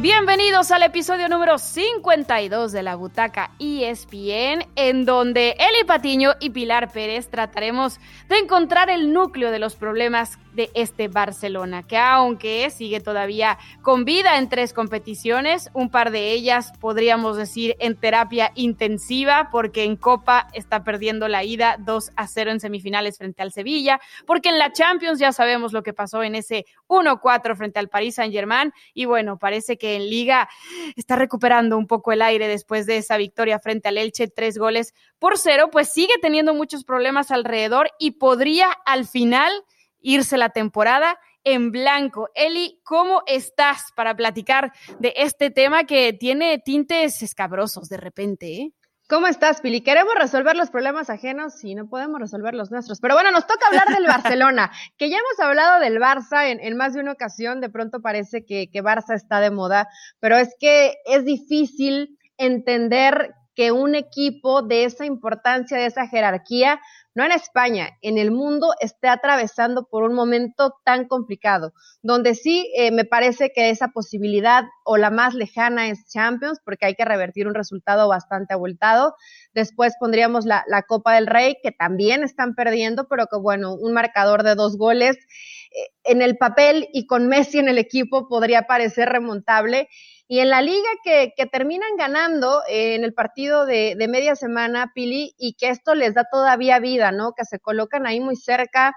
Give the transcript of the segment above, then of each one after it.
Bienvenidos al episodio número 52 de la Butaca ESPN, en donde Eli Patiño y Pilar Pérez trataremos de encontrar el núcleo de los problemas este Barcelona, que aunque sigue todavía con vida en tres competiciones, un par de ellas podríamos decir en terapia intensiva, porque en Copa está perdiendo la ida 2 a 0 en semifinales frente al Sevilla, porque en la Champions ya sabemos lo que pasó en ese 1-4 frente al Paris Saint-Germain, y bueno, parece que en Liga está recuperando un poco el aire después de esa victoria frente al Elche, tres goles por cero, pues sigue teniendo muchos problemas alrededor y podría al final irse la temporada en blanco. Eli, ¿cómo estás para platicar de este tema que tiene tintes escabrosos de repente? Eh? ¿Cómo estás, Pili? Queremos resolver los problemas ajenos y no podemos resolver los nuestros. Pero bueno, nos toca hablar del Barcelona, que ya hemos hablado del Barça en, más de una ocasión. De pronto parece que, que Barça está de moda, pero es que es difícil entender que un equipo de esa importancia, de esa jerarquía, no en España, en el mundo esté atravesando por un momento tan complicado, donde sí eh, me parece que esa posibilidad o la más lejana es Champions, porque hay que revertir un resultado bastante abultado. Después pondríamos la, Copa del Rey, que también están perdiendo, pero que bueno, un marcador de dos goles eh, en el papel y con Messi en el equipo podría parecer remontable. Y en la liga que, que terminan ganando eh, en el partido de, de, media semana, Pili, y que esto les da todavía vida, ¿no? Que se colocan ahí muy cerca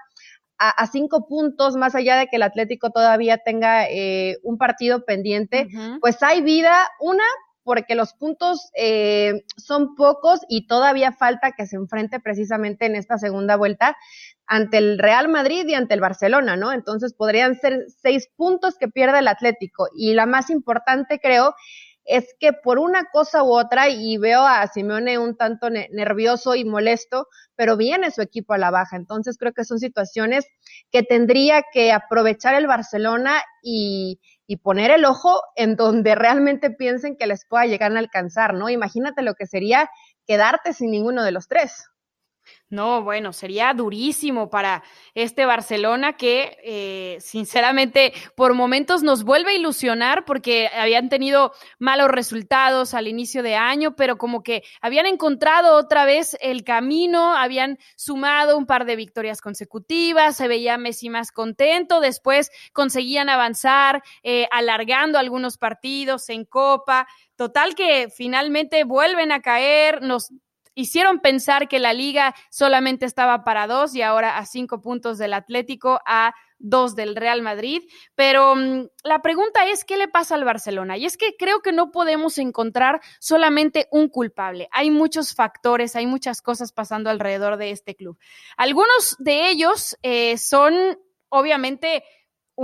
a, a cinco puntos, más allá de que el Atlético todavía tenga eh, un partido pendiente, pues hay vida, una, porque los puntos eh, son pocos y todavía falta que se enfrente precisamente en esta segunda vuelta ante el Real Madrid y ante el Barcelona, ¿no? Entonces podrían ser seis puntos que pierde el Atlético. Y la más importante, creo, es que por una cosa u otra, y veo a Simeone un tanto nervioso y molesto, pero viene su equipo a la baja. Entonces creo que son situaciones que tendría que aprovechar el Barcelona y, y poner el ojo en donde realmente piensen que les pueda llegar a alcanzar, ¿no? Imagínate lo que sería quedarte sin ninguno de los tres. No, bueno, sería durísimo para este Barcelona que eh, sinceramente por momentos nos vuelve a ilusionar porque habían tenido malos resultados al inicio de año, pero como que habían encontrado otra vez el camino, habían sumado un par de victorias consecutivas, se veía Messi más contento, después conseguían avanzar eh, alargando algunos partidos en Copa. Total que finalmente vuelven a caer, nos hicieron pensar que la liga solamente estaba para dos y ahora a cinco puntos del Atlético, a dos del Real Madrid. Pero mm, la pregunta es, ¿qué le pasa al Barcelona? Y es que creo que no podemos encontrar solamente un culpable. Hay muchos factores, hay muchas cosas pasando alrededor de este club. Algunos de ellos eh, son, obviamente,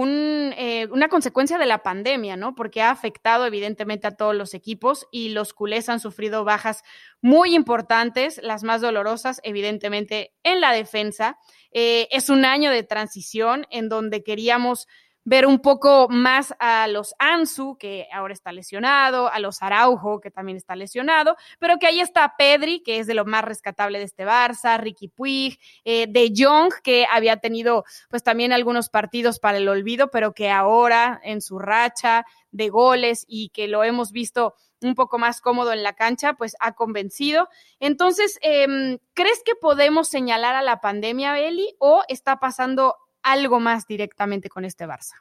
eh, una consecuencia de la pandemia, ¿no? Porque ha afectado evidentemente a todos los equipos y los culés han sufrido bajas muy importantes, las más dolorosas, evidentemente, en la defensa. Eh, es un año de transición en donde queríamos ver un poco más a los Ansu, que ahora está lesionado, a los Araujo, que también está lesionado, pero que ahí está Pedri, que es de lo más rescatable de este Barça, Ricky Puig, eh, De Jong, que había tenido pues también algunos partidos para el olvido, pero que ahora en su racha de goles y que lo hemos visto un poco más cómodo en la cancha, pues ha convencido. Entonces, eh, ¿crees que podemos señalar a la pandemia, Eli, o está pasando algo más directamente con este Barça?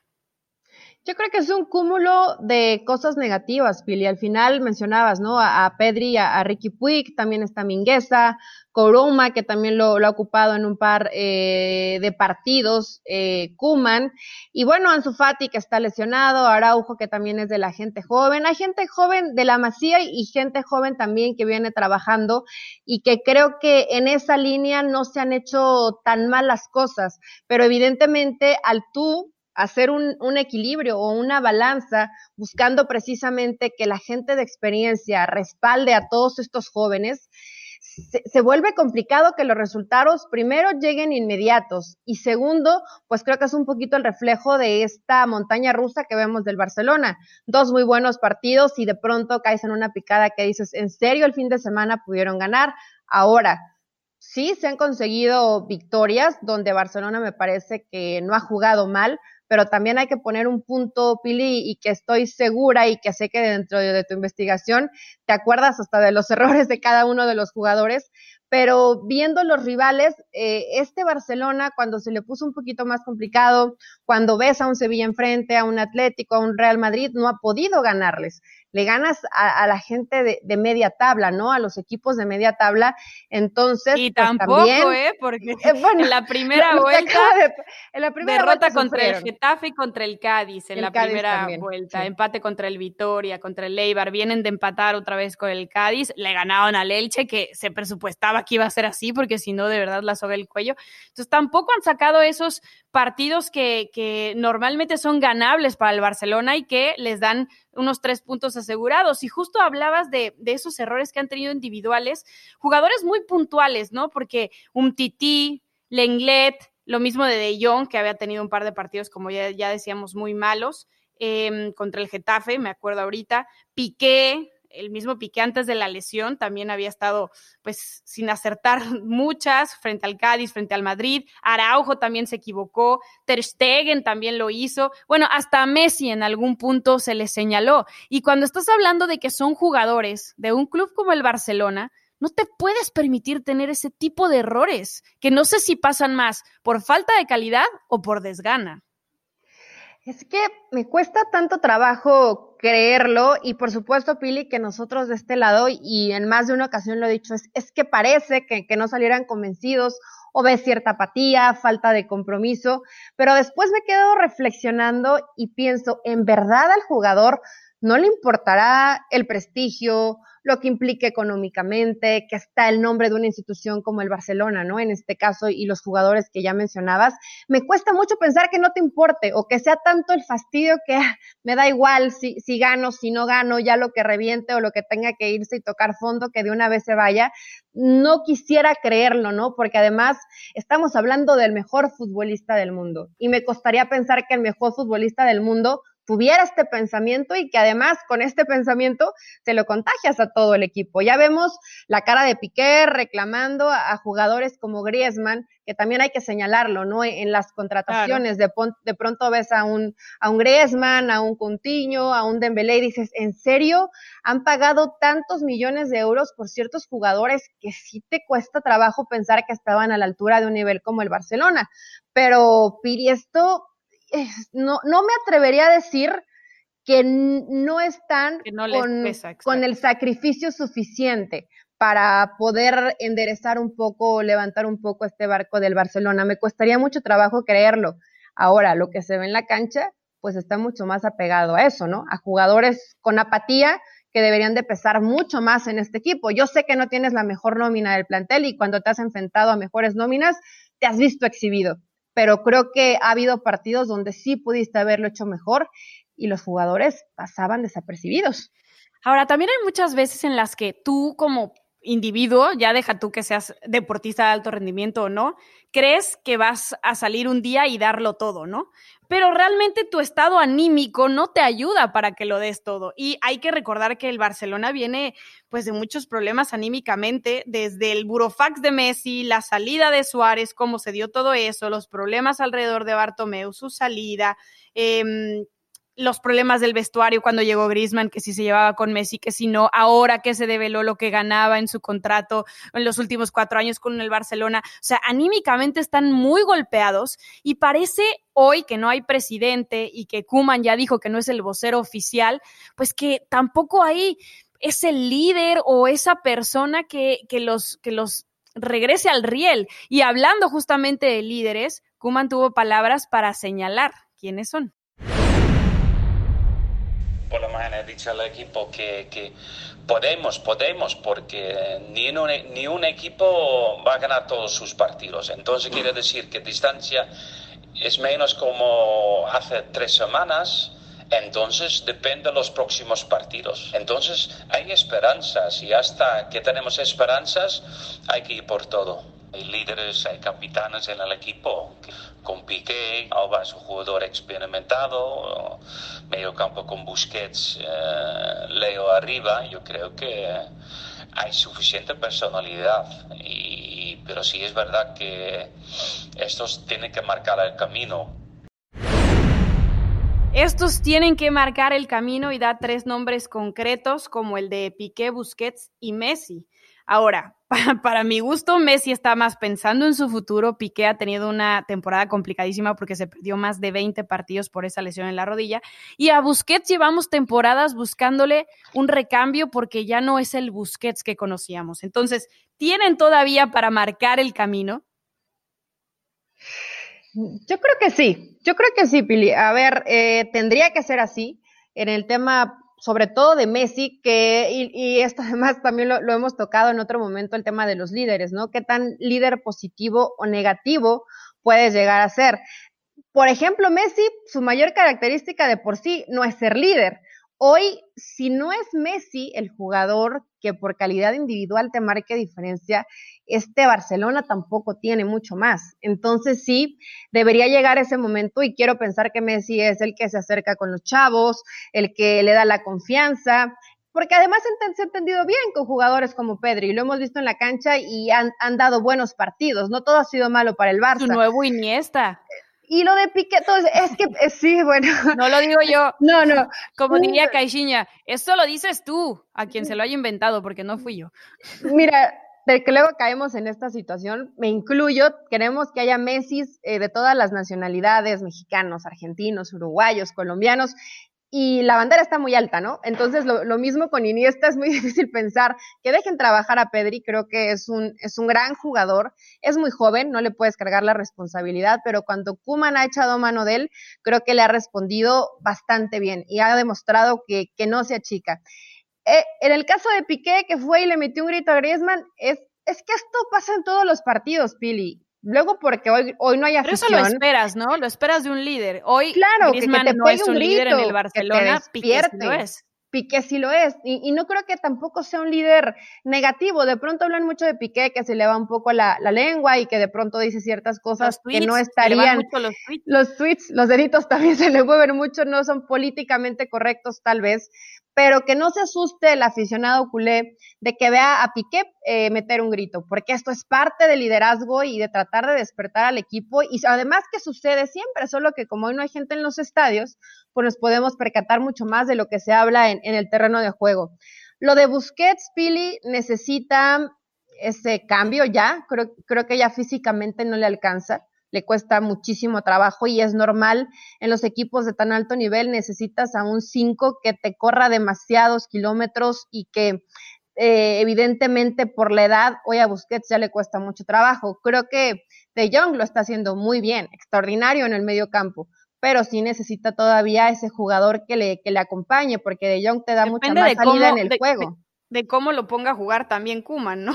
Yo creo que es un cúmulo de cosas negativas, Pili. Al final mencionabas, ¿no? A, Pedri, a, Ricky Puig, también está Mingueza, Coroma, que también lo, ha ocupado en un par eh, de partidos, eh, Kuman, y bueno, Ansu Fati, que está lesionado, Araujo, que también es de la gente joven. Hay gente joven de la Masía y gente joven también que viene trabajando y que creo que en esa línea no se han hecho tan mal las cosas, pero evidentemente al tú hacer un, equilibrio o una balanza buscando precisamente que la gente de experiencia respalde a todos estos jóvenes, se, vuelve complicado que los resultados primero lleguen inmediatos y segundo, pues creo que es un poquito el reflejo de esta montaña rusa que vemos del Barcelona. Dos muy buenos partidos y de pronto caes en una picada que dices, ¿en serio el fin de semana pudieron ganar? Ahora, sí se han conseguido victorias donde Barcelona me parece que no ha jugado mal, pero también hay que poner un punto, Pili, y que estoy segura y que sé que dentro de tu investigación te acuerdas hasta de los errores de cada uno de los jugadores, pero viendo los rivales, eh, este Barcelona, cuando se le puso un poquito más complicado, cuando ves a un Sevilla enfrente, a un Atlético, a un Real Madrid, no ha podido ganarles le ganas a, la gente de, media tabla, ¿no? A los equipos de media tabla. Entonces, y pues, tampoco, ¿eh? Porque eh, en la primera vuelta, en la primera derrota contra el Getafe y contra el Cádiz en la primera vuelta, empate contra el Vitoria, contra el Eibar, vienen de empatar otra vez con el Cádiz, le ganaron al Elche, que se presupuestaba que iba a ser así, porque si no, de verdad la soga el cuello. Entonces, tampoco han sacado esos partidos que, que normalmente son ganables para el Barcelona y que les dan unos tres puntos asegurados. Y justo hablabas de, esos errores que han tenido individuales, jugadores muy puntuales, ¿no? Porque un Titi, Lenglet, lo mismo de De Jong, que había tenido un par de partidos, como ya, ya decíamos, muy malos, em, contra el Getafe, me acuerdo ahorita, Piqué, el mismo Piqué antes de la lesión también había estado pues sin acertar muchas frente al Cádiz, frente al Madrid. Araujo también se equivocó, Ter Stegen también lo hizo. Bueno, hasta Messi en algún punto se le señaló. Y cuando estás hablando de que son jugadores de un club como el Barcelona, no te puedes permitir tener ese tipo de errores, que no sé si pasan más por falta de calidad o por desgana. Es que me cuesta tanto trabajo creerlo. Y por supuesto, Pili, que nosotros de este lado, y en más de una ocasión lo he dicho, es, es que parece que, que no salieran convencidos o ves cierta apatía, falta de compromiso, pero después me quedo reflexionando y pienso, ¿en verdad al jugador no le importará el prestigio, lo que implique económicamente, que está el nombre de una institución como el Barcelona, ¿no? En este caso, y los jugadores que ya mencionabas, me cuesta mucho pensar que no te importe o que sea tanto el fastidio que ah, me da igual si, si gano, si no gano, ya lo que reviente o lo que tenga que irse y tocar fondo, que de una vez se vaya. No quisiera creerlo, ¿no? Porque además estamos hablando del mejor futbolista del mundo y me costaría pensar que el mejor futbolista del mundo tuviera este pensamiento y que además con este pensamiento te lo contagias a todo el equipo. Ya vemos la cara de Piqué reclamando a, jugadores como Griezmann, que también hay que señalarlo, ¿no? En las contrataciones de, de, pronto ves a un, a un Griezmann, a un Coutinho, a un Dembélé y dices, ¿en serio han pagado tantos millones de euros por ciertos jugadores que sí te cuesta trabajo pensar que estaban a la altura de un nivel como el Barcelona? Pero Piri, esto no, no me atrevería a decir que no están con, el sacrificio suficiente para poder enderezar un poco, levantar un poco este barco del Barcelona. Me costaría mucho trabajo creerlo. Ahora, lo que se ve en la cancha, pues está mucho más apegado a eso, ¿no? A jugadores con apatía que deberían de pesar mucho más en este equipo. Yo sé que no tienes la mejor nómina del plantel y cuando te has enfrentado a mejores nóminas, te has visto exhibido pero creo que ha habido partidos donde sí pudiste haberlo hecho mejor y los jugadores pasaban desapercibidos. Ahora, también hay muchas veces en las que tú como individuo, ya deja tú que seas deportista de alto rendimiento o no, crees que vas a salir un día y darlo todo, ¿no? Pero realmente tu estado anímico no te ayuda para que lo des todo. Y hay que recordar que el Barcelona viene pues de muchos problemas anímicamente, desde el burofax de Messi, la salida de Suárez, cómo se dio todo eso, los problemas alrededor de Bartomeu, su salida, eh, los problemas del vestuario cuando llegó Griezmann, que si se llevaba con Messi, que si no, ahora que se develó lo que ganaba en su contrato en los últimos cuatro años con el Barcelona. O sea, anímicamente están muy golpeados y parece hoy que no hay presidente y que Kuman ya dijo que no es el vocero oficial, pues que tampoco hay ese líder o esa persona que, que los, que los regrese al riel. Y hablando justamente de líderes, Kuman tuvo palabras para señalar quiénes son por lo menos he dicho al equipo que, que podemos, podemos, porque ni un, ni un equipo va a ganar todos sus partidos. Entonces quiere decir que distancia es menos como hace tres semanas. Entonces depende de los próximos partidos. Entonces hay esperanzas y hasta que tenemos esperanzas hay que ir por todo. Hay líderes, hay capitanes en el equipo con Piqué, Alba es un jugador experimentado, medio campo con Busquets, eh, Leo arriba, yo creo que hay suficiente personalidad, pero sí es verdad que estos tienen que marcar el camino Estos tienen que marcar el camino y da tres nombres concretos como el de Piqué, Busquets y Messi. Ahora, para, mi gusto, Messi está más pensando en su futuro. Piqué ha tenido una temporada complicadísima porque se perdió más de 20 partidos por esa lesión en la rodilla. Y a Busquets llevamos temporadas buscándole un recambio porque ya no es el Busquets que conocíamos. Entonces, ¿tienen todavía para marcar el camino? Yo creo que sí, yo creo que sí, Pili. A ver, eh, tendría que ser así. En el tema sobre todo de Messi, que, y, esto además también lo, hemos tocado en otro momento, el tema de los líderes, ¿no? ¿Qué tan líder positivo o negativo puedes llegar a ser? Por ejemplo, Messi, su mayor característica de por sí no es ser líder. Hoy, si no es Messi el jugador que por calidad individual te marque diferencia, este Barcelona tampoco tiene mucho más. Entonces sí, debería llegar ese momento y quiero pensar que Messi es el que se acerca con los chavos, el que le da la confianza, porque además se ha entendido bien con jugadores como Pedri, lo hemos visto en la cancha y han, han, dado buenos partidos, no todo ha sido malo para el Barça. Su nuevo Iniesta. Y lo de entonces, es que eh, sí, bueno. No lo digo yo. No, no. Como diría Caixinha, esto lo dices tú, a quien se lo haya inventado, porque no fui yo. Mira, de que luego caemos en esta situación, me incluyo, queremos que haya Messi eh, de todas las nacionalidades, mexicanos, argentinos, uruguayos, colombianos, y la bandera está muy alta, ¿no? Entonces, lo, mismo con Iniesta, es muy difícil pensar que dejen trabajar a Pedri, creo que es un, es un gran jugador, es muy joven, no le puedes cargar la responsabilidad, pero cuando Kuman ha echado mano de él, creo que le ha respondido bastante bien y ha demostrado que, que no se achica. Eh, en el caso de Piqué, que fue y le metió un grito a Griezmann, es, es que esto pasa en todos los partidos, Pili. Luego porque hoy, hoy no hay afición. Pero eso lo esperas, ¿no? Lo esperas de un líder. Hoy claro, Griezmann que te no es un, líder en el Barcelona, Piqué sí lo es. Piqué sí lo es. Y, no creo que tampoco sea un líder negativo. De pronto hablan mucho de Piqué, que se le va un poco la, la lengua y que de pronto dice ciertas cosas que no estarían. los, tweets. los tweets, los deditos también se le mueven mucho, no son políticamente correctos tal vez pero que no se asuste el aficionado culé de que vea a Piqué eh, meter un grito, porque esto es parte del liderazgo y de tratar de despertar al equipo y además que sucede siempre, solo que como hoy no hay gente en los estadios, pues nos podemos percatar mucho más de lo que se habla en, en el terreno de juego. Lo de Busquets, Pili, necesita ese cambio ya, creo, creo que ya físicamente no le alcanza le cuesta muchísimo trabajo y es normal en los equipos de tan alto nivel necesitas a un 5 que te corra demasiados kilómetros y que eh, evidentemente por la edad hoy a Busquets ya le cuesta mucho trabajo. Creo que De Jong lo está haciendo muy bien, extraordinario en el medio campo, pero sí necesita todavía ese jugador que le, que le acompañe porque De Jong te da mucha más salida en el juego de cómo lo ponga a jugar también Kuman, ¿no?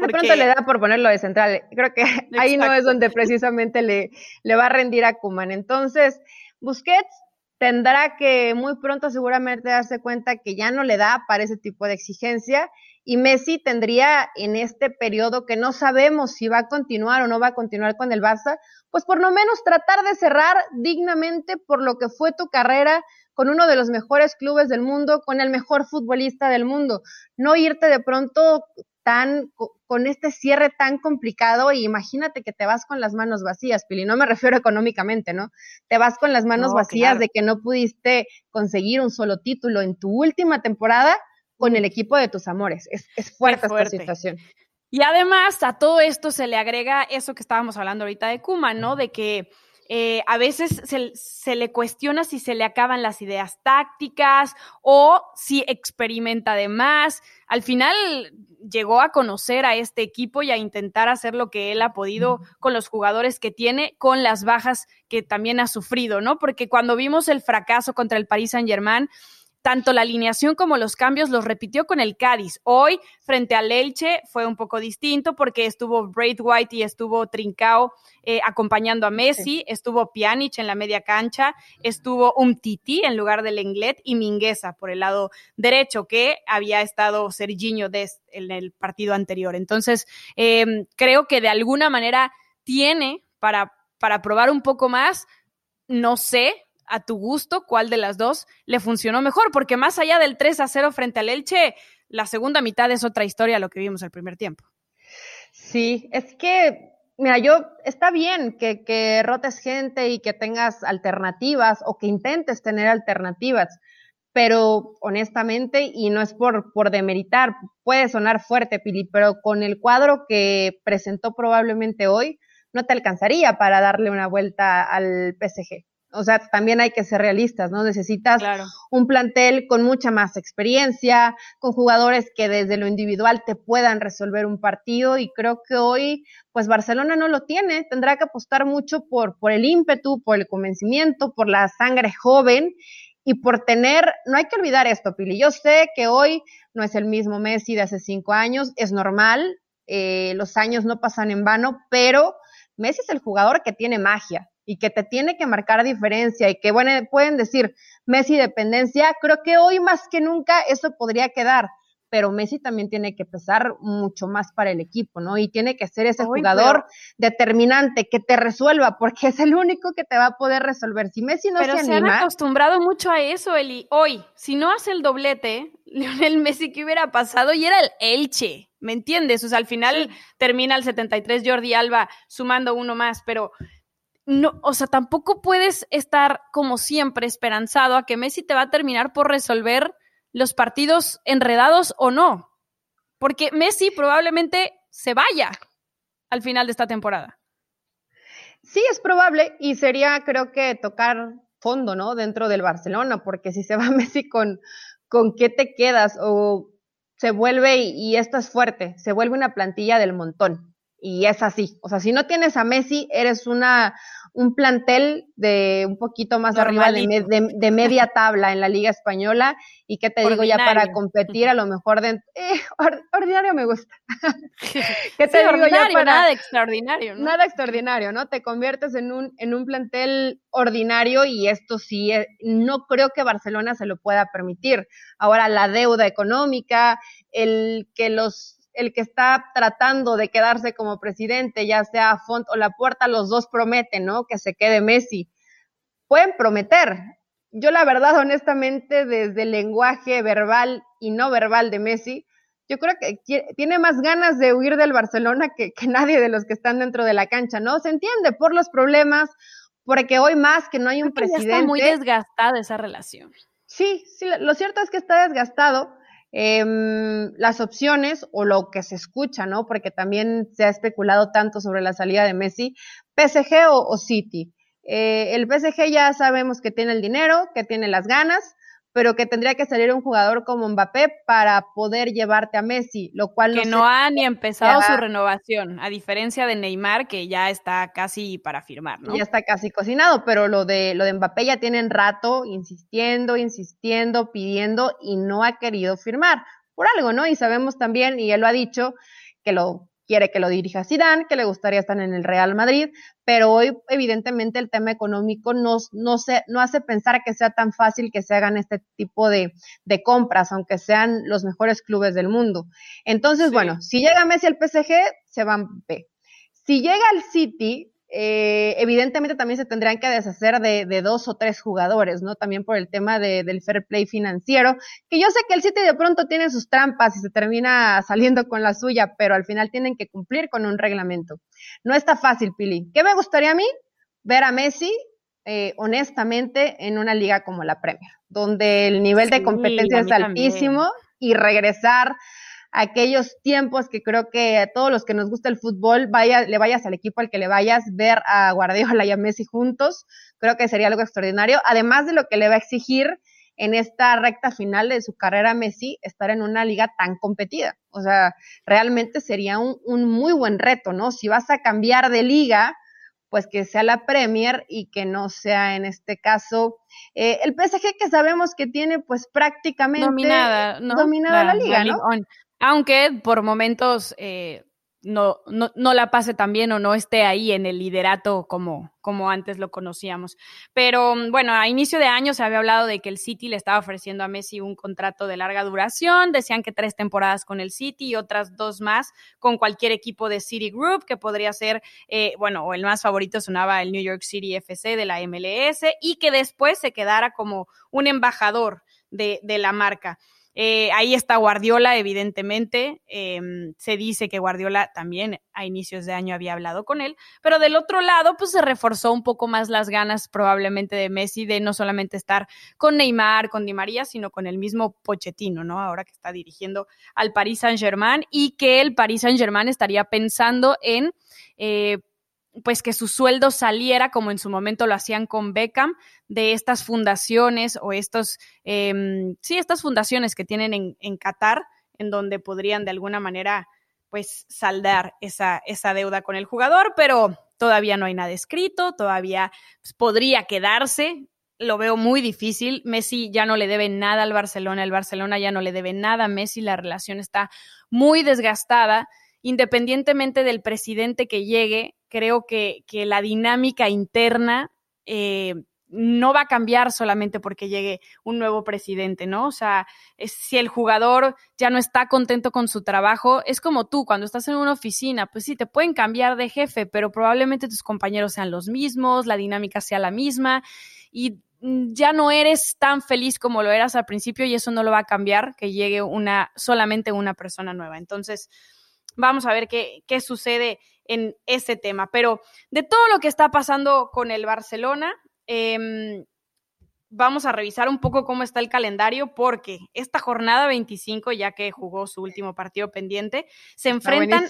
de pronto le da por ponerlo de central. Creo que ahí no es donde precisamente le, le va a rendir a Kuman. Entonces, Busquets tendrá que muy pronto seguramente darse cuenta que ya no le da para ese tipo de exigencia y Messi tendría en este periodo que no sabemos si va a continuar o no va a continuar con el Barça, pues por lo menos tratar de cerrar dignamente por lo que fue tu carrera con uno de los mejores clubes del mundo, con el mejor futbolista del mundo. No irte de pronto tan con este cierre tan complicado y imagínate que te vas con las manos vacías, Pili, no me refiero económicamente, ¿no? Te vas con las manos vacías de que no pudiste conseguir un solo título en tu última temporada con el equipo de tus amores. Es, fuerte, esta situación. Y además a todo esto se le agrega eso que estábamos hablando ahorita de Kuma, ¿no? De que eh, a veces se, le cuestiona si se le acaban las ideas tácticas o si experimenta de más. Al final llegó a conocer a este equipo y a intentar hacer lo que él ha podido con los jugadores que tiene, con las bajas que también ha sufrido, ¿no? Porque cuando vimos el fracaso contra el Paris Saint-Germain, tanto la alineación como los cambios los repitió con el Cádiz. Hoy, frente al Elche, fue un poco distinto porque estuvo White y estuvo Trincao eh, acompañando a Messi, estuvo Pjanic en la media cancha, estuvo Umtiti en lugar del Lenglet y Mingueza por el lado derecho, que había estado Serginho Dest en el partido anterior. Entonces, em, creo que de alguna manera tiene para, para probar un poco más, no sé, a tu gusto cuál de las dos le funcionó mejor, porque más allá del 3 a 0 frente al Elche, la segunda mitad es otra historia lo que vimos el primer tiempo. Sí, es que mira, yo, está bien que, que rotes gente y que tengas alternativas o que intentes tener alternativas, pero honestamente, y no es por, por demeritar, puede sonar fuerte, Pili, pero con el cuadro que presentó probablemente hoy, no te alcanzaría para darle una vuelta al PSG. O sea, también hay que ser realistas, ¿no? Necesitas un plantel con mucha más experiencia, con jugadores que desde lo individual te puedan resolver un partido y creo que hoy, pues Barcelona no lo tiene, tendrá que apostar mucho por, por el ímpetu, por el convencimiento, por la sangre joven y por tener, no hay que olvidar esto, Pili, yo sé que hoy no es el mismo Messi de hace cinco años, es normal, eh, los años no pasan en vano, pero Messi es el jugador que tiene magia y que te tiene que marcar diferencia y que bueno, pueden decir Messi dependencia, creo que hoy más que nunca eso podría quedar, pero Messi también tiene que pesar mucho más para el equipo, ¿no? Y tiene que ser ese jugador determinante que te resuelva, porque es el único que te va a poder resolver. Si Messi no pero se, se han acostumbrado mucho a eso, Eli. Hoy, si no hace el doblete, Lionel Messi, ¿qué hubiera pasado? Y era el Elche. ¿Me entiendes? O sea, al final termina el 73 Jordi Alba sumando uno más, pero no, o sea, tampoco puedes estar como siempre esperanzado a que Messi te va a terminar por resolver los partidos enredados o no. Porque Messi probablemente se vaya al final de esta temporada. Sí, es probable y sería, creo que, tocar fondo, ¿no? Dentro del Barcelona, porque si se va Messi con, con qué te quedas o se vuelve, y, esto es fuerte, se vuelve una plantilla del montón. Y es así. O sea, si no tienes a Messi, eres una, un plantel de un poquito más arriba de, media tabla en la Liga Española. Y qué te digo ya para competir, a lo mejor de. Eh, ordinario me gusta. ¿Qué te digo ya para. Nada extraordinario, ¿no? Nada extraordinario, ¿no? Te conviertes en un, en un plantel ordinario y esto sí, eh, no creo que Barcelona se lo pueda permitir. Ahora, la deuda económica, el que los el que está tratando de quedarse como presidente, ya sea Font o La Puerta, los dos prometen, ¿no? Que se quede Messi. Pueden prometer. Yo la verdad, honestamente, desde el lenguaje verbal y no verbal de Messi, yo creo que tiene más ganas de huir del Barcelona que, nadie de los que están dentro de la cancha, ¿no? Se entiende por los problemas, porque hoy más que no hay un presidente. está muy desgastada esa relación. Sí, sí, lo cierto es que está desgastado Em, las opciones o lo que se escucha, ¿no? Porque también se ha especulado tanto sobre la salida de Messi, PSG o, City. Eh, el PSG ya sabemos que tiene el dinero, que tiene las ganas, pero que tendría que salir un jugador como Mbappé para poder llevarte a Messi, lo cual que no, ha ni empezado su renovación, a diferencia de Neymar que ya está casi para firmar, ¿no? Ya está casi cocinado, pero lo de lo de Mbappé ya tienen rato insistiendo, insistiendo, pidiendo y no ha querido firmar por algo, ¿no? Y sabemos también y él lo ha dicho que lo quiere que lo dirija Zidane, que le gustaría estar en el Real Madrid, pero hoy evidentemente el tema económico no, no, se, no hace pensar que sea tan fácil que se hagan este tipo de, de compras, aunque sean los mejores clubes del mundo. Entonces, bueno, si llega Messi al PSG, se van B. Si llega al City, eh, evidentemente también se tendrían que deshacer de, dos o tres jugadores, ¿no? También por el tema del fair play financiero, que yo sé que el City de pronto tiene sus trampas y se termina saliendo con la suya, pero al final tienen que cumplir con un reglamento. No está fácil, Pili. ¿Qué me gustaría a mí? Ver a Messi, eh, honestamente, en una liga como la Premier, donde el nivel de competencia es altísimo y regresar aquellos tiempos que creo que a todos los que nos gusta el fútbol, vaya, le vayas al equipo al que le vayas, ver a Guardiola y a Messi juntos, creo que sería algo extraordinario, además de lo que le va a exigir en esta recta final de su carrera Messi, estar en una liga tan competida. O sea, realmente sería un, muy buen reto, ¿no? Si vas a cambiar de liga, pues que sea la Premier y que no sea en este caso eh, el PSG que sabemos que tiene pues prácticamente dominada, dominada la, liga, ¿no? Aunque por momentos eh, no, no, no, la pase tan bien o no esté ahí en el liderato como, como antes lo conocíamos. Pero bueno, a inicio de año se había hablado de que el City le estaba ofreciendo a Messi un contrato de larga duración. Decían que tres temporadas con el City y otras dos más con cualquier equipo de City Group, que podría ser, eh, bueno, o el más favorito sonaba el New York City FC de la MLS y que después se quedara como un embajador de, de la marca. Eh, ahí está Guardiola, evidentemente. Em, se dice que Guardiola también a inicios de año había hablado con él, pero del otro lado, pues se reforzó un poco más las ganas probablemente de Messi de no solamente estar con Neymar, con Di María, sino con el mismo Pochettino, ¿no? Ahora que está dirigiendo al Paris Saint-Germain y que el Paris Saint-Germain estaría pensando en eh, pues que su sueldo saliera, como en su momento lo hacían con Beckham, de estas fundaciones o estos, em, sí, estas fundaciones que tienen en, Qatar, en donde podrían de alguna manera, pues, saldar esa, esa deuda con el jugador, pero todavía no hay nada escrito, todavía pues, podría quedarse. Lo veo muy difícil. Messi ya no le debe nada al Barcelona, el Barcelona ya no le debe nada a Messi, la relación está muy desgastada independientemente del presidente que llegue, creo que, que la dinámica interna eh, no va a cambiar solamente porque llegue un nuevo presidente, ¿no? O sea, si el jugador ya no está contento con su trabajo, es como tú, cuando estás en una oficina, pues sí, te pueden cambiar de jefe, pero probablemente tus compañeros sean los mismos, la dinámica sea la misma y ya no eres tan feliz como lo eras al principio y eso no lo va a cambiar que llegue una solamente una persona nueva. Entonces, vamos a ver qué, qué sucede en ese tema. Pero de todo lo que está pasando con el Barcelona, eh, vamos a revisar un poco cómo está el calendario, porque esta jornada 25, ya que jugó su último partido pendiente, se enfrentan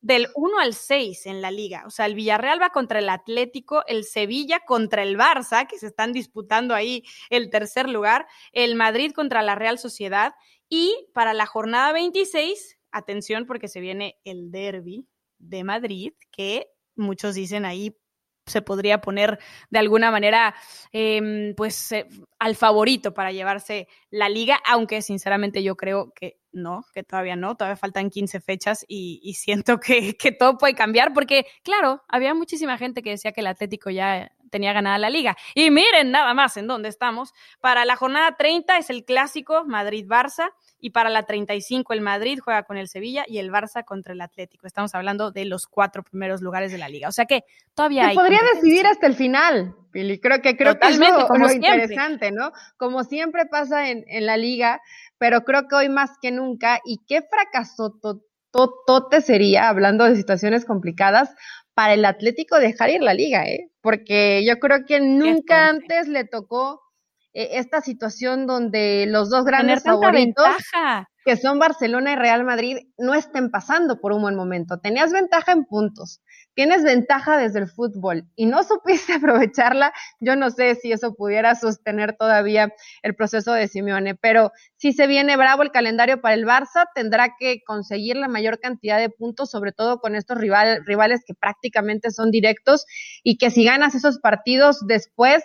del 1 al 6 en la liga. O sea, el Villarreal va contra el Atlético, el Sevilla contra el Barça, que se están disputando ahí el tercer lugar, el Madrid contra la Real Sociedad. Y para la jornada 26, atención porque se viene el derby de Madrid, que muchos dicen ahí se podría poner de alguna manera eh, pues eh, al favorito para llevarse la liga, aunque sinceramente yo creo que no, que todavía no, todavía faltan 15 fechas y, y siento que, que, todo puede cambiar porque, claro, había muchísima gente que decía que el Atlético ya tenía ganada la liga. Y miren nada más en dónde estamos. Para la jornada 30 es el clásico Madrid-Barça y para la 35 el Madrid juega con el Sevilla y el Barça contra el Atlético. Estamos hablando de los cuatro primeros lugares de la liga. O sea que todavía hay. podría decidir hasta el final, Pili. Creo que creo que es lo, interesante, ¿no? Como siempre pasa en, en, la liga, pero creo que hoy más que nunca, y qué fracaso tote sería, hablando de situaciones complicadas, para el Atlético dejar ir la liga, ¿eh? Porque yo creo que nunca antes le tocó e, esta situación donde los dos grandes favoritos, que son Barcelona y Real Madrid, no estén pasando por un buen momento. Tenías ventaja en puntos, tienes ventaja desde el fútbol y no supiste aprovecharla. Yo no sé si eso pudiera sostener todavía el proceso de Simeone, pero si se viene bravo el calendario para el Barça, tendrá que conseguir la mayor cantidad de puntos, sobre todo con estos rivales que prácticamente son directos y que si ganas esos partidos después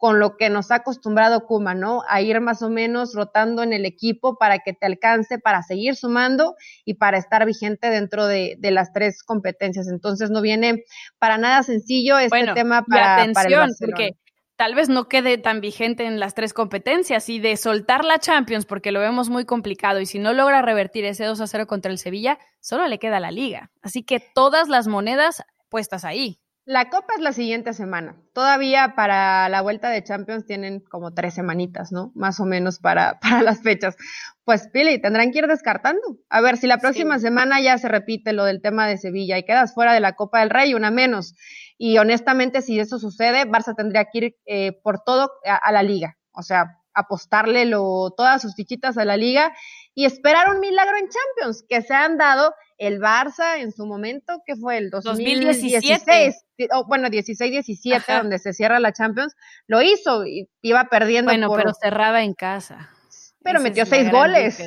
con lo que nos ha acostumbrado Kuma, ¿no? A ir más o menos rotando en el equipo para que te alcance, para seguir sumando y para estar vigente dentro de, de las tres competencias. Entonces no viene para nada sencillo este tema para, atención, para porque tal vez no quede tan vigente en las tres competencias y de soltar la Champions porque lo vemos muy complicado y si no logra revertir ese 2 a 0 contra el Sevilla, solo le queda la liga. Así que todas las monedas puestas ahí. La Copa es la siguiente semana. Todavía para la vuelta de Champions tienen como tres semanitas, ¿no? Más o menos para, para las fechas. Pues Pili, tendrán que ir descartando. A ver, si la próxima semana ya se repite lo del tema de Sevilla y quedas fuera de la Copa del Rey, una menos. Y honestamente, si eso sucede, Barça tendría que ir eh, por todo a, a la liga. O sea, apostarle lo, todas sus fichitas a la liga y esperar un milagro en Champions, que se han dado el Barça en su momento, que fue el 2017. Bueno, 16-17, donde se cierra la Champions, lo hizo y iba perdiendo. Bueno, pero cerraba en casa. Pero metió seis goles.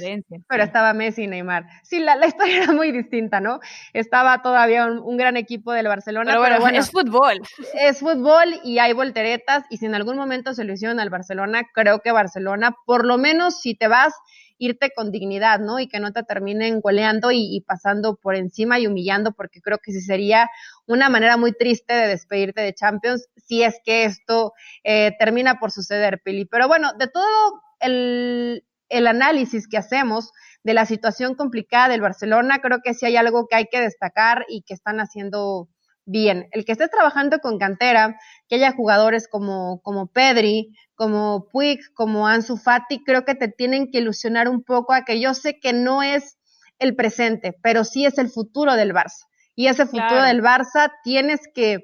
Pero estaba Messi y Neymar. Sí, la, la, historia era muy distinta, ¿no? Estaba todavía un, un gran equipo del Barcelona. Pero, bueno, bueno, es fútbol. Es fútbol y hay volteretas. Y si en algún momento se lo hicieron al Barcelona, creo que Barcelona, por lo menos si te vas, irte con dignidad, ¿no? Y que no te terminen goleando y, pasando por encima y humillando, porque creo que sí sería una manera muy triste de despedirte de Champions si es que esto eh, termina por suceder, Pili. Pero bueno, de todo el, el análisis que hacemos de la situación complicada del Barcelona, creo que sí hay algo que hay que destacar y que están haciendo bien. El que estés trabajando con cantera, que haya jugadores como, como Pedri, como Puig, como Ansu Fati, creo que te tienen que ilusionar un poco a que yo sé que no es el presente, pero sí es el futuro del Barça. Y ese futuro del Barça tienes que,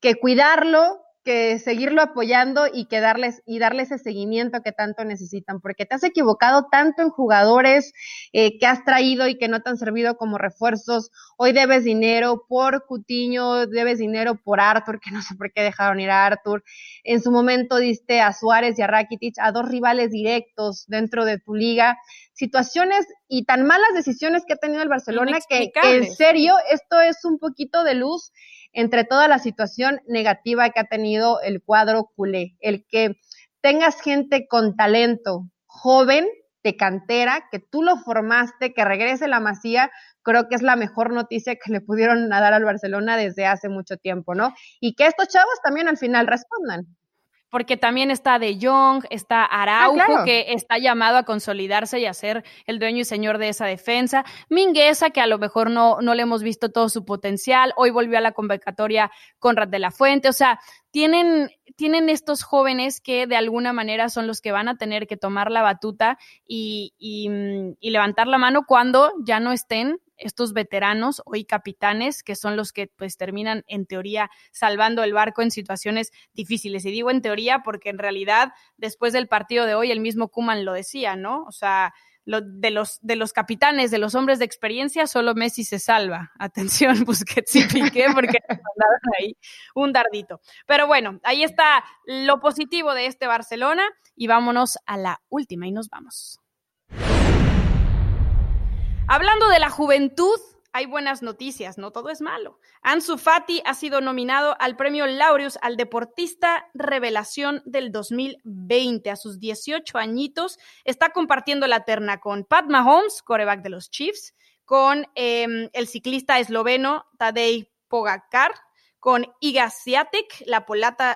que cuidarlo, que seguirlo apoyando y que darles y darle ese seguimiento que tanto necesitan, porque te has equivocado tanto en jugadores eh, que has traído y que no te han servido como refuerzos. Hoy debes dinero por Cutiño, debes dinero por Arthur, que no sé por qué dejaron ir a Arthur. En su momento diste a Suárez y a Rakitic, a dos rivales directos dentro de tu liga. Situaciones y tan malas decisiones que ha tenido el Barcelona que, que en serio esto es un poquito de luz entre toda la situación negativa que ha tenido el cuadro culé. El que tengas gente con talento, joven, de cantera, que tú lo formaste, que regrese la masía, creo que es la mejor noticia que le pudieron dar al Barcelona desde hace mucho tiempo, ¿no? Y que estos chavos también al final respondan porque también está De Jong, está ah, Araujo, que está llamado a consolidarse y a ser el dueño y señor de esa defensa. Mingueza, que a lo mejor no, no le hemos visto todo su potencial. Hoy volvió a la convocatoria Conrad de la Fuente. O sea, tienen, tienen estos jóvenes que de alguna manera son los que van a tener que tomar la batuta y, y, mm, y levantar la mano cuando ya no estén estos veteranos, hoy capitanes, que son los que pues terminan en teoría salvando el barco en situaciones difíciles. Y digo en teoría porque en realidad después del partido de hoy el mismo Kuman lo decía, ¿no? O sea, lo, de, los, de los capitanes, de los hombres de experiencia, solo Messi se salva. Atención, Busquets Piqué, porque mandaron ahí un dardito. Pero bueno, ahí está lo positivo de este Barcelona y vámonos a la última y nos vamos. Hablando de la juventud, hay buenas noticias, no todo es malo. Ansu Fati ha sido nominado al premio Laureus al deportista revelación del 2020. A sus 18 añitos está compartiendo la terna con Pat Mahomes, coreback de los Chiefs, con em, el ciclista esloveno Tadej Pogacar, con Iga Swiatek, la,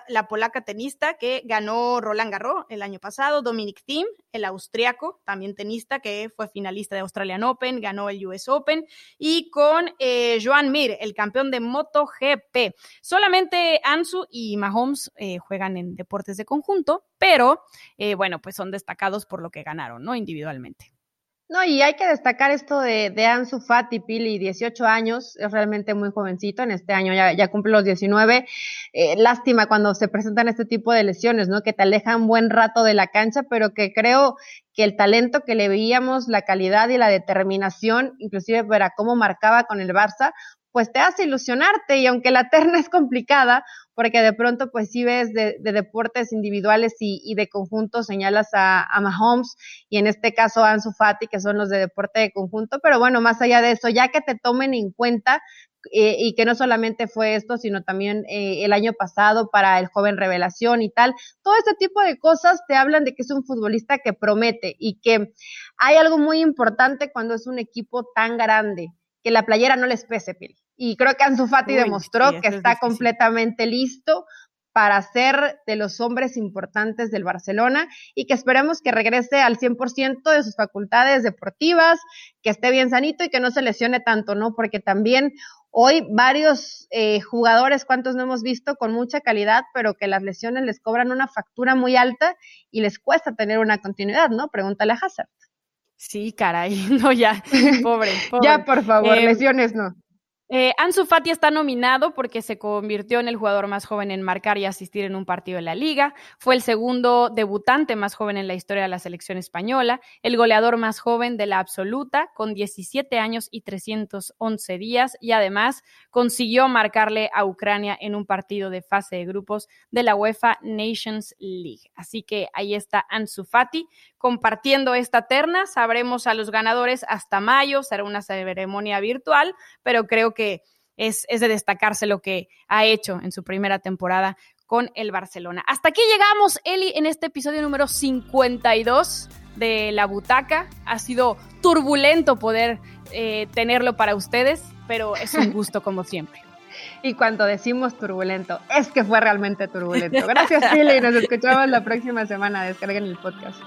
la polaca tenista que ganó Roland Garros el año pasado, Dominic Thiem, el austriaco, también tenista que fue finalista de Australian Open, ganó el US Open, y con eh, Joan Mir, el campeón de MotoGP. Solamente Ansu y Mahomes eh, juegan en deportes de conjunto, pero eh, bueno, pues son destacados por lo que ganaron, ¿no? Individualmente. No, y hay que destacar esto de, de Ansu Fati, Pili, 18 años, es realmente muy jovencito, en este año ya, cumple los 19. Eh, lástima cuando se presentan este tipo de lesiones, ¿no? Que te alejan buen rato de la cancha, pero que creo que el talento que le veíamos, la calidad y la determinación, inclusive para cómo marcaba con el Barça, pues te hace ilusionarte y aunque la terna es complicada, porque de pronto pues sí ves de, deportes individuales y, de conjunto, señalas a, Mahomes y en este caso a Ansu Fati, que son los de deporte de conjunto, pero bueno, más allá de eso, ya que te tomen en cuenta eh, y que no solamente fue esto, sino también eh, el año pasado para el joven revelación y tal, todo este tipo de cosas te hablan de que es un futbolista que promete y que hay algo muy importante cuando es un equipo tan grande que la playera no les pese, Pili. Y creo que Ansu Fati demostró que está completamente listo para ser de los hombres importantes del Barcelona y que esperemos que regrese al 100% de sus facultades deportivas, que esté bien sanito y que no se lesione tanto, ¿no? Porque también hoy varios eh, jugadores, cuantos no hemos visto, con mucha calidad, pero que las lesiones les cobran una factura muy alta y les cuesta tener una continuidad, ¿no? Pregúntale a Hazard. Sí, caray, no, ya, pobre. pobre. ya, por favor, eh, lesiones no. Eh, Ansu Fati está nominado porque se convirtió en el jugador más joven en marcar y asistir en un partido de la liga. Fue el segundo debutante más joven en la historia de la selección española, el goleador más joven de la absoluta, con 17 años y 311 días, y además consiguió marcarle a Ucrania en un partido de fase de grupos de la UEFA Nations League. Así que ahí está Ansu Fati compartiendo esta terna. Sabremos a los ganadores hasta mayo, será una ceremonia virtual, pero creo que que es, de destacarse lo que ha hecho en su primera temporada con el Barcelona. Hasta aquí llegamos, Eli, en este episodio número 52 de La Butaca. Ha sido turbulento poder eh, tenerlo para ustedes, pero es un gusto como siempre. Y cuando decimos turbulento, es que fue realmente turbulento. Gracias, Pili. Nos escuchamos la próxima semana. Descarguen el podcast.